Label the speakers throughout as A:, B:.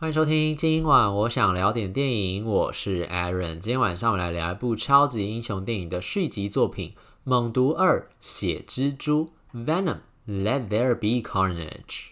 A: 欢迎收听今晚我想聊点电影，我是 Aaron。今天晚上我们来聊一部超级英雄电影的续集作品《猛毒二：血蜘蛛》（Venom：Let There Be Carnage）。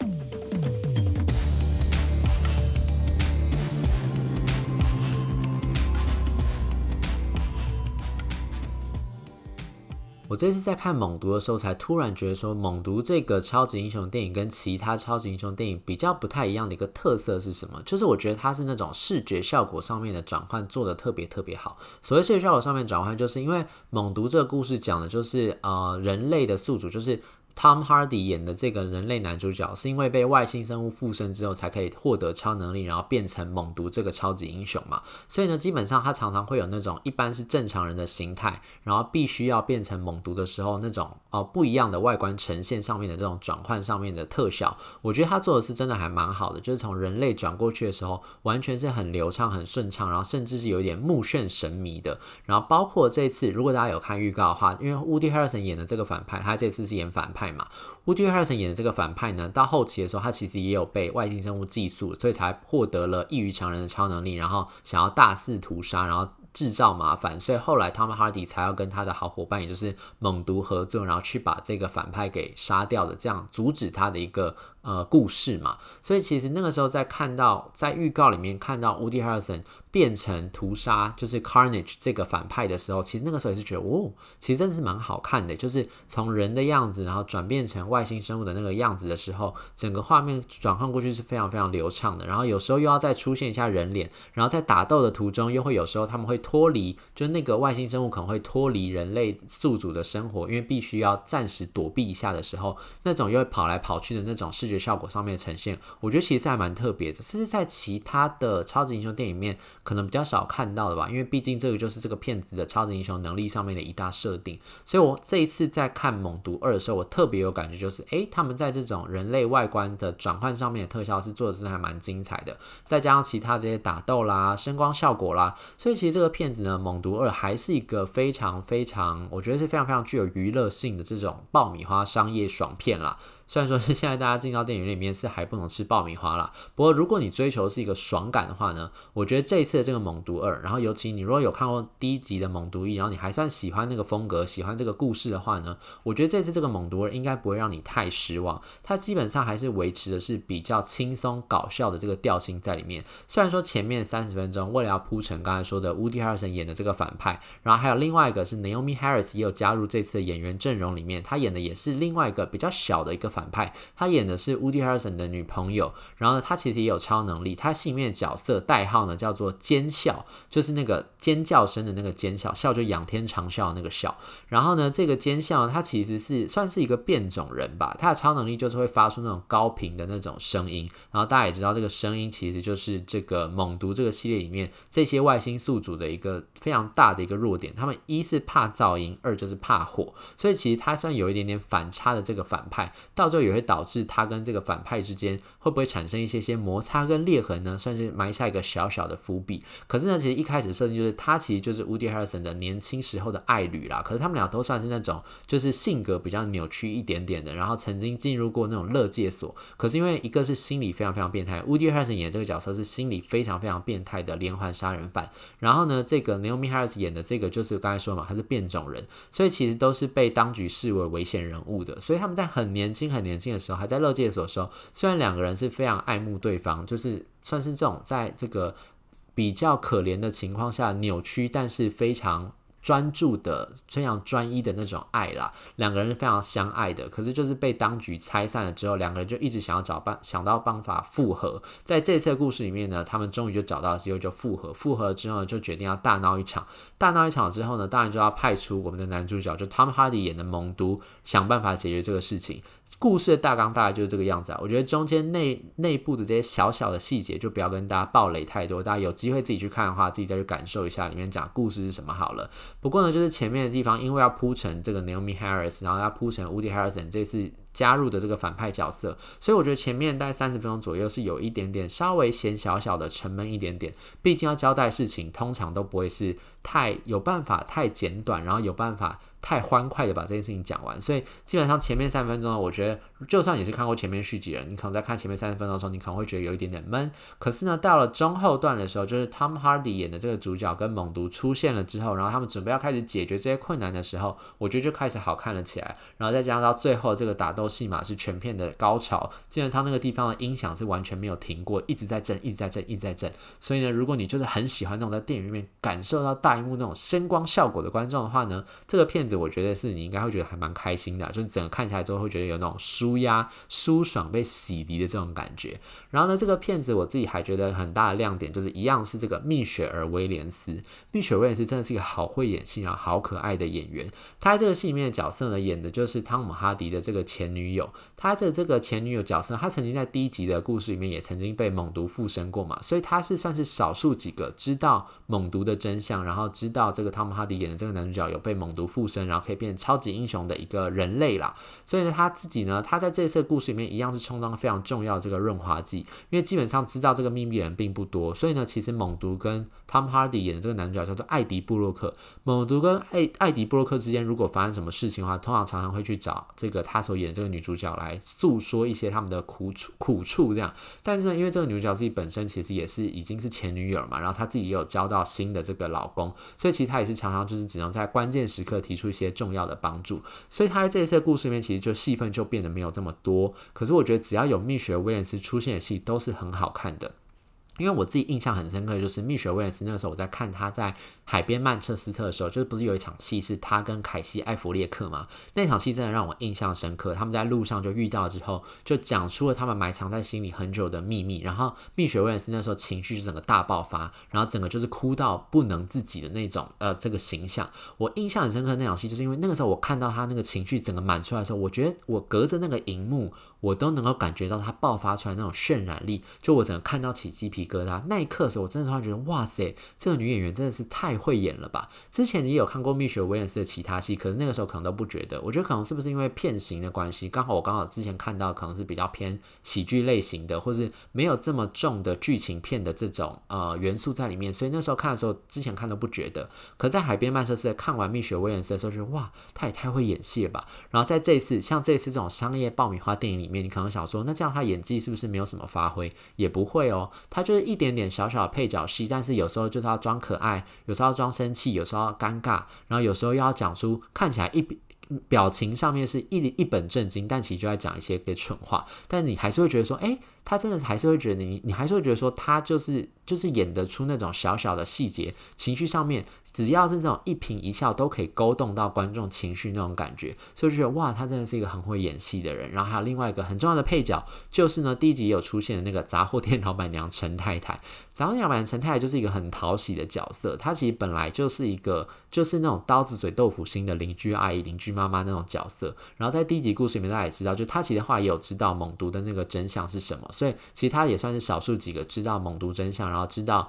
A: 我这次在看《猛毒》的时候，才突然觉得说，《猛毒》这个超级英雄电影跟其他超级英雄电影比较不太一样的一个特色是什么？就是我觉得它是那种视觉效果上面的转换做的特别特别好。所谓视觉效果上面转换，就是因为《猛毒》这个故事讲的就是呃人类的宿主，就是。Tom Hardy 演的这个人类男主角，是因为被外星生物附身之后，才可以获得超能力，然后变成猛毒这个超级英雄嘛。所以呢，基本上他常常会有那种一般是正常人的形态，然后必须要变成猛毒的时候，那种哦不一样的外观呈现上面的这种转换上面的特效，我觉得他做的是真的还蛮好的。就是从人类转过去的时候，完全是很流畅、很顺畅，然后甚至是有一点目眩神迷的。然后包括这次，如果大家有看预告的话，因为 Woody Harrison 演的这个反派，他这次是演反派。派嘛，Woody harrison 演的这个反派呢，到后期的时候，他其实也有被外星生物寄宿，所以才获得了异于常人的超能力，然后想要大肆屠杀，然后制造麻烦，所以后来 Tom Hardy 才要跟他的好伙伴，也就是猛毒合作，然后去把这个反派给杀掉的，这样阻止他的一个。呃，故事嘛，所以其实那个时候在看到在预告里面看到 Woody Harrelson 变成屠杀就是 Carnage 这个反派的时候，其实那个时候也是觉得哦，其实真的是蛮好看的，就是从人的样子然后转变成外星生物的那个样子的时候，整个画面转换过去是非常非常流畅的。然后有时候又要再出现一下人脸，然后在打斗的途中又会有时候他们会脱离，就那个外星生物可能会脱离人类宿主的生活，因为必须要暂时躲避一下的时候，那种又会跑来跑去的那种视觉。效果上面的呈现，我觉得其实还蛮特别的，甚至在其他的超级英雄电影里面可能比较少看到的吧。因为毕竟这个就是这个片子的超级英雄能力上面的一大设定，所以我这一次在看《猛毒二》的时候，我特别有感觉，就是诶，他们在这种人类外观的转换上面的特效是做的真的还蛮精彩的，再加上其他这些打斗啦、声光效果啦，所以其实这个片子呢，《猛毒二》还是一个非常非常，我觉得是非常非常具有娱乐性的这种爆米花商业爽片啦。虽然说是现在大家进到电影院里面是还不能吃爆米花啦，不过如果你追求是一个爽感的话呢，我觉得这一次的这个《猛毒二》，然后尤其你如果有看过第一集的《猛毒一》，然后你还算喜欢那个风格，喜欢这个故事的话呢，我觉得这次这个《猛毒二》应该不会让你太失望。它基本上还是维持的是比较轻松搞笑的这个调性在里面。虽然说前面三十分钟为了要铺陈刚才说的 Woody Harrelson 演的这个反派，然后还有另外一个是 Naomi Harris 也有加入这次的演员阵容里面，他演的也是另外一个比较小的一个反派，他演的是 Woody Harrelson 的女朋友，然后呢，他其实也有超能力，他戏里面的角色代号呢叫做尖笑，就是那个尖叫声的那个尖笑，笑就仰天长啸那个笑。然后呢，这个尖笑他其实是算是一个变种人吧，他的超能力就是会发出那种高频的那种声音。然后大家也知道，这个声音其实就是这个猛毒这个系列里面这些外星宿主的一个非常大的一个弱点。他们一是怕噪音，二就是怕火，所以其实他算有一点点反差的这个反派，到最后也会导致他跟这个反派之间会不会产生一些些摩擦跟裂痕呢？算是埋下一个小小的伏笔。可是呢，其实一开始设定就是他其实就是 Woody Harrelson 的年轻时候的爱侣啦。可是他们俩都算是那种就是性格比较扭曲一点点的，然后曾经进入过那种乐界所。可是因为一个是心理非常非常变态，Woody Harrelson 演这个角色是心理非常非常变态的连环杀人犯。然后呢，这个 Naomi Harris 演的这个就是刚才说嘛，他是变种人，所以其实都是被当局视为危险人物的。所以他们在很年轻很很年轻的时候还在乐界所的时候，虽然两个人是非常爱慕对方，就是算是这种在这个比较可怜的情况下扭曲，但是非常专注的、非常专一的那种爱啦。两个人是非常相爱的，可是就是被当局拆散了之后，两个人就一直想要找办想到办法复合。在这次故事里面呢，他们终于就找到机会就复合。复合之后呢，就决定要大闹一场。大闹一场之后呢，当然就要派出我们的男主角，就 Tom Hardy 演的蒙都，想办法解决这个事情。故事的大纲大概就是这个样子啊，我觉得中间内内部的这些小小的细节就不要跟大家暴雷太多，大家有机会自己去看的话，自己再去感受一下里面讲故事是什么好了。不过呢，就是前面的地方，因为要铺成这个 Naomi Harris，然后要铺成 Woody Harrison 这次。加入的这个反派角色，所以我觉得前面大概三十分钟左右是有一点点稍微嫌小小的沉闷一点点，毕竟要交代事情，通常都不会是太有办法太简短，然后有办法。太欢快的把这件事情讲完，所以基本上前面三分钟，我觉得就算你是看过前面续集的，你可能在看前面三十分钟的时候，你可能会觉得有一点点闷。可是呢，到了中后段的时候，就是 Tom Hardy 演的这个主角跟猛毒出现了之后，然后他们准备要开始解决这些困难的时候，我觉得就开始好看了起来。然后再加上到最后这个打斗戏码是全片的高潮，基本上那个地方的音响是完全没有停过，一直在震，一直在震，一直在震。所以呢，如果你就是很喜欢那种在电影里面感受到大荧幕那种声光效果的观众的话呢，这个片子我觉得是你应该会觉得还蛮开心的，就是整个看起来之后会觉得有那种舒压、舒爽、被洗涤的这种感觉。然后呢，这个片子我自己还觉得很大的亮点就是一样是这个蜜雪儿威廉斯。蜜雪儿威廉斯真的是一个好会演戏，然后好可爱的演员。他在这个戏里面的角色呢，演的就是汤姆哈迪的这个前女友。他的这个前女友角色，他曾经在第一集的故事里面也曾经被猛毒附身过嘛，所以他是算是少数几个知道猛毒的真相，然后知道这个汤姆哈迪演的这个男主角有被猛毒附身，然后可以变成超级英雄的一个人类啦。所以呢，他自己呢，他在这次故事里面一样是充当非常重要的这个润滑剂。因为基本上知道这个秘密的人并不多，所以呢，其实猛毒跟汤姆哈迪演的这个男主角叫做艾迪布洛克。猛毒跟艾艾迪布洛克之间如果发生什么事情的话，通常常常会去找这个他所演这个女主角来诉说一些他们的苦处苦处这样。但是呢，因为这个女主角自己本身其实也是已经是前女友嘛，然后她自己也有交到新的这个老公，所以其实她也是常常就是只能在关键时刻提出一些重要的帮助。所以她在这一次的故事里面其实就戏份就变得没有这么多。可是我觉得只要有蜜雪威廉斯出现的戏都是很好看的。因为我自己印象很深刻，就是蜜雪威廉斯那个时候我在看他在海边曼彻斯特的时候，就是不是有一场戏是他跟凯西艾弗列克嘛？那场戏真的让我印象深刻。他们在路上就遇到之后，就讲出了他们埋藏在心里很久的秘密。然后蜜雪威廉斯那时候情绪就整个大爆发，然后整个就是哭到不能自己的那种呃这个形象。我印象很深刻那场戏，就是因为那个时候我看到他那个情绪整个满出来的时候，我觉得我隔着那个荧幕。我都能够感觉到他爆发出来那种渲染力，就我整个看到起鸡皮疙瘩那一刻的时候，我真的突然觉得哇塞，这个女演员真的是太会演了吧！之前你有看过蜜雪威廉斯的其他戏，可是那个时候可能都不觉得。我觉得可能是不是因为片型的关系，刚好我刚好之前看到可能是比较偏喜剧类型的，或是没有这么重的剧情片的这种呃元素在里面，所以那时候看的时候，之前看都不觉得。可在海边曼彻斯看完蜜雪威廉斯的时候，就哇，他也太会演戏了吧！然后在这一次像这次这种商业爆米花电影里。面你可能想说，那这样他演技是不是没有什么发挥？也不会哦，他就一点点小小的配角戏，但是有时候就是要装可爱，有时候要装生气，有时候要尴尬，然后有时候又要讲出看起来一表情上面是一一本正经，但其实就在讲一些给蠢话，但你还是会觉得说，诶，他真的还是会觉得你，你还是会觉得说他就是就是演得出那种小小的细节，情绪上面。只要是这种一颦一笑都可以勾动到观众情绪那种感觉，所以就觉得哇，他真的是一个很会演戏的人。然后还有另外一个很重要的配角，就是呢第一集有出现的那个杂货店老板娘陈太太。杂货店老板陈太太就是一个很讨喜的角色，她其实本来就是一个就是那种刀子嘴豆腐心的邻居阿姨、邻居妈妈那种角色。然后在第一集故事里面，大家也知道，就她其实后来也有知道猛毒的那个真相是什么，所以其实他也算是少数几个知道猛毒真相，然后知道。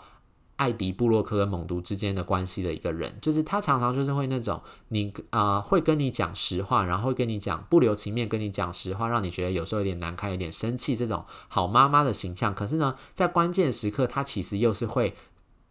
A: 艾迪布洛克跟猛毒之间的关系的一个人，就是他常常就是会那种你啊、会跟你讲实话，然后会跟你讲不留情面，跟你讲实话，让你觉得有时候有点难堪，有点生气这种好妈妈的形象。可是呢，在关键时刻，他其实又是会。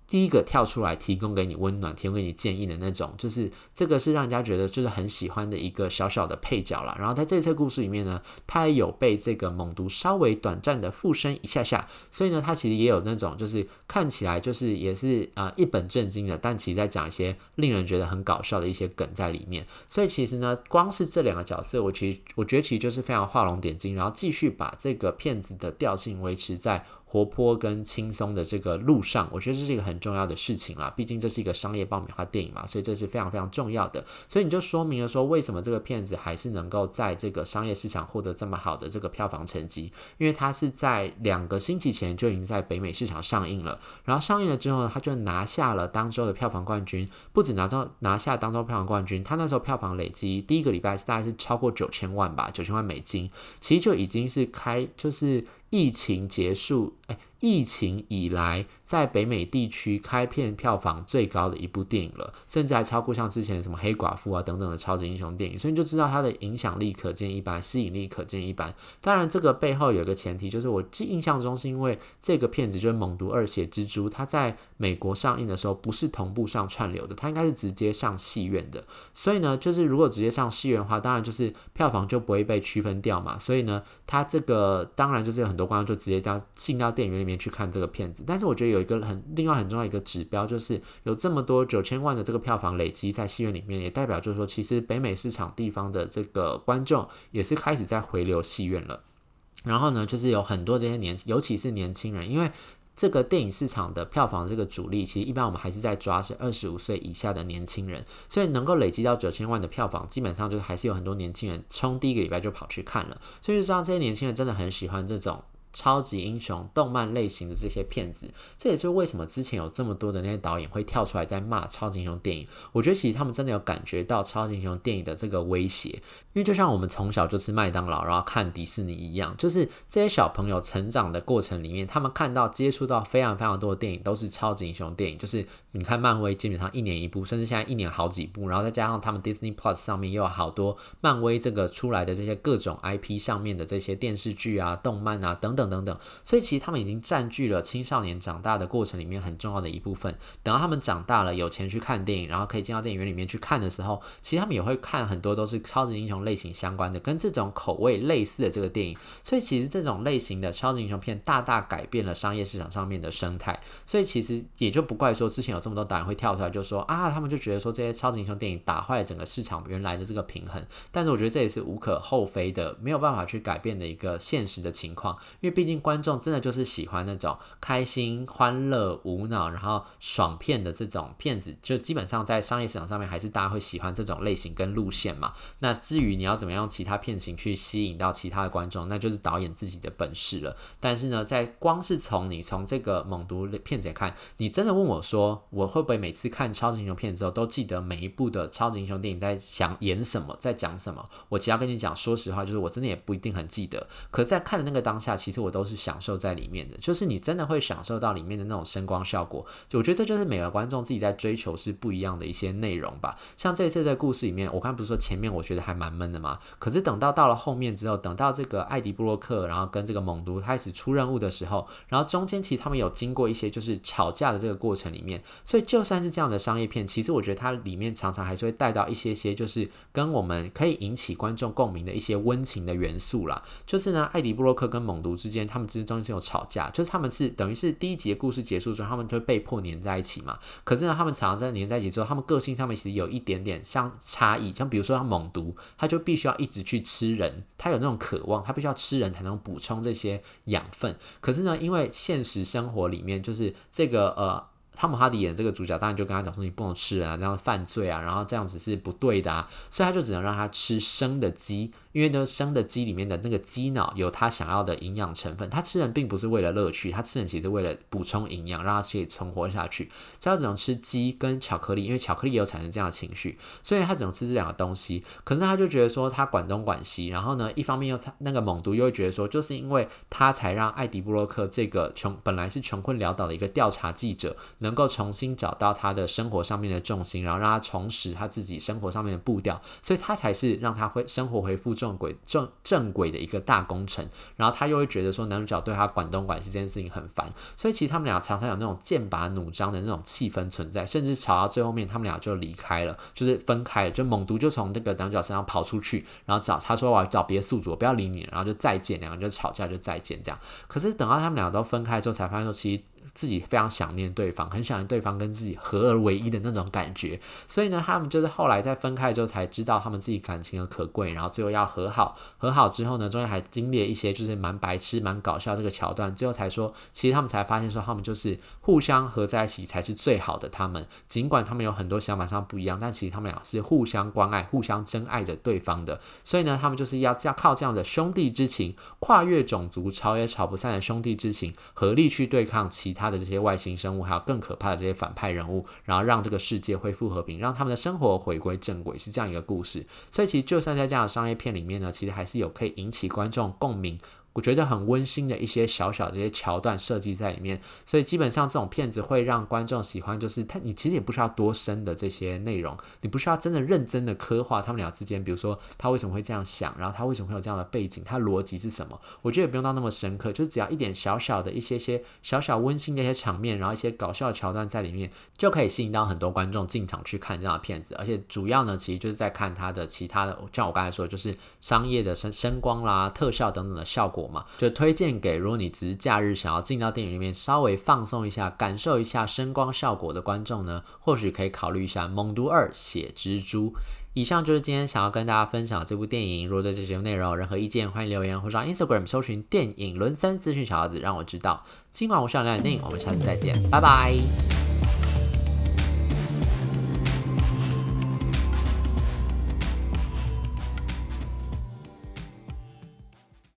A: 第一个跳出来提供给你温暖、提供给你建议的那种，就是这个是让人家觉得就是很喜欢的一个小小的配角啦。然后在这次故事里面呢，他也有被这个猛毒稍微短暂的附身一下下，所以呢，他其实也有那种就是看起来就是也是啊、呃、一本正经的，但其实在讲一些令人觉得很搞笑的一些梗在里面。所以其实呢，光是这两个角色，我其实我觉得其实就是非常画龙点睛，然后继续把这个片子的调性维持在。活泼跟轻松的这个路上，我觉得这是一个很重要的事情啦。毕竟这是一个商业爆米花电影嘛，所以这是非常非常重要的。所以你就说明了说，为什么这个片子还是能够在这个商业市场获得这么好的这个票房成绩？因为它是在两个星期前就已经在北美市场上映了，然后上映了之后呢，它就拿下了当周的票房冠军，不止拿到拿下当周票房冠军，它那时候票房累积第一个礼拜大概是超过九千万吧，九千万美金，其实就已经是开就是。疫情结束，哎，疫情以来在北美地区开片票房最高的一部电影了，甚至还超过像之前什么黑寡妇啊等等的超级英雄电影，所以你就知道它的影响力可见一斑，吸引力可见一斑。当然，这个背后有一个前提，就是我记印象中是因为这个片子就是《猛毒二血蜘蛛》，它在美国上映的时候不是同步上串流的，它应该是直接上戏院的。所以呢，就是如果直接上戏院的话，当然就是票房就不会被区分掉嘛。所以呢，它这个当然就是有很多观众就直接到进到电影院里面去看这个片子。但是我觉得有有一个很另外很重要一个指标，就是有这么多九千万的这个票房累积在戏院里面，也代表就是说，其实北美市场地方的这个观众也是开始在回流戏院了。然后呢，就是有很多这些年，尤其是年轻人，因为这个电影市场的票房这个主力，其实一般我们还是在抓是二十五岁以下的年轻人，所以能够累积到九千万的票房，基本上就还是有很多年轻人冲第一个礼拜就跑去看了，所以就知道这些年轻人真的很喜欢这种。超级英雄动漫类型的这些片子，这也就是为什么之前有这么多的那些导演会跳出来在骂超级英雄电影。我觉得其实他们真的有感觉到超级英雄电影的这个威胁，因为就像我们从小就吃麦当劳，然后看迪士尼一样，就是这些小朋友成长的过程里面，他们看到接触到非常非常多的电影都是超级英雄电影，就是你看漫威基本上一年一部，甚至现在一年好几部，然后再加上他们 Disney Plus 上面又有好多漫威这个出来的这些各种 IP 上面的这些电视剧啊、动漫啊等等。等等，所以其实他们已经占据了青少年长大的过程里面很重要的一部分。等到他们长大了，有钱去看电影，然后可以进到电影院里面去看的时候，其实他们也会看很多都是超级英雄类型相关的，跟这种口味类似的这个电影。所以其实这种类型的超级英雄片大大改变了商业市场上面的生态。所以其实也就不怪说之前有这么多导演会跳出来就说啊，他们就觉得说这些超级英雄电影打坏了整个市场原来的这个平衡。但是我觉得这也是无可厚非的，没有办法去改变的一个现实的情况，因为。毕竟观众真的就是喜欢那种开心、欢乐、无脑，然后爽片的这种片子，就基本上在商业市场上面还是大家会喜欢这种类型跟路线嘛。那至于你要怎么样用其他片型去吸引到其他的观众，那就是导演自己的本事了。但是呢，在光是从你从这个猛毒片子来看，你真的问我说，我会不会每次看超级英雄片之后都记得每一部的超级英雄电影在想演什么，在讲什么？我其实要跟你讲，说实话，就是我真的也不一定很记得。可在看的那个当下，其实我。都是享受在里面的，就是你真的会享受到里面的那种声光效果。就我觉得这就是每个观众自己在追求是不一样的一些内容吧。像这次的故事里面，我刚不是说前面我觉得还蛮闷的吗？可是等到到了后面之后，等到这个艾迪布洛克，然后跟这个猛毒开始出任务的时候，然后中间其实他们有经过一些就是吵架的这个过程里面，所以就算是这样的商业片，其实我觉得它里面常常还是会带到一些些就是跟我们可以引起观众共鸣的一些温情的元素啦。就是呢，艾迪布洛克跟猛毒之之间。他们之中间有吵架，就是他们是等于是第一集的故事结束之后，他们就会被迫黏在一起嘛。可是呢，他们常常在黏在一起之后，他们个性上面其实有一点点像差异。像比如说，他猛毒，他就必须要一直去吃人，他有那种渴望，他必须要吃人才能补充这些养分。可是呢，因为现实生活里面就是这个呃，汤姆哈迪演这个主角，当然就跟他讲说，你不能吃人啊，这样犯罪啊，然后这样子是不对的啊，所以他就只能让他吃生的鸡。因为呢，生的鸡里面的那个鸡脑有他想要的营养成分，他吃人并不是为了乐趣，他吃人其实是为了补充营养，让他可以存活下去。所以他只能吃鸡跟巧克力，因为巧克力也有产生这样的情绪，所以他只能吃这两个东西。可是他就觉得说他管东管西，然后呢，一方面又他那个猛毒又会觉得说，就是因为他才让艾迪布洛克这个穷本来是穷困潦倒的一个调查记者，能够重新找到他的生活上面的重心，然后让他重拾他自己生活上面的步调，所以他才是让他恢生活恢复。正轨正正轨的一个大工程，然后他又会觉得说男主角对他管东管西这件事情很烦，所以其实他们俩常常有那种剑拔弩张的那种气氛存在，甚至吵到最后面，他们俩就离开了，就是分开了。就猛毒就从那个男主角身上跑出去，然后找他说，我要找别的宿主，不要理你，然后就再见，两个人就吵架就再见这样。可是等到他们俩都分开之后，才发现说其实。自己非常想念对方，很想念对方跟自己合而为一的那种感觉，所以呢，他们就是后来在分开之后才知道他们自己感情的可贵，然后最后要和好，和好之后呢，中间还经历了一些就是蛮白痴、蛮搞笑这个桥段，最后才说，其实他们才发现说他们就是互相合在一起才是最好的。他们尽管他们有很多想法上不一样，但其实他们俩是互相关爱、互相珍爱着对方的。所以呢，他们就是要这样靠这样的兄弟之情，跨越种族、吵也吵不散的兄弟之情，合力去对抗其他。的这些外星生物，还有更可怕的这些反派人物，然后让这个世界恢复和平，让他们的生活回归正轨，是这样一个故事。所以其实就算在这样的商业片里面呢，其实还是有可以引起观众共鸣。我觉得很温馨的一些小小这些桥段设计在里面，所以基本上这种片子会让观众喜欢，就是他你其实也不需要多深的这些内容，你不需要真的认真的刻画他们俩之间，比如说他为什么会这样想，然后他为什么会有这样的背景，他逻辑是什么？我觉得也不用到那么深刻，就只要一点小小的一些些小小温馨的一些场面，然后一些搞笑的桥段在里面，就可以吸引到很多观众进场去看这样的片子。而且主要呢，其实就是在看他的其他的，像我刚才说，就是商业的声声光啦、特效等等的效果嘛，就推荐给如果你只是假日想要进到电影里面稍微放松一下、感受一下声光效果的观众呢，或许可以考虑一下《猛毒二：血蜘蛛》。以上就是今天想要跟大家分享这部电影。如果对这节目内容有任何意见，欢迎留言或上 Instagram 搜寻电影轮三资讯小盒子，让我知道。今晚我想聊点电影，我们下次再见，拜拜。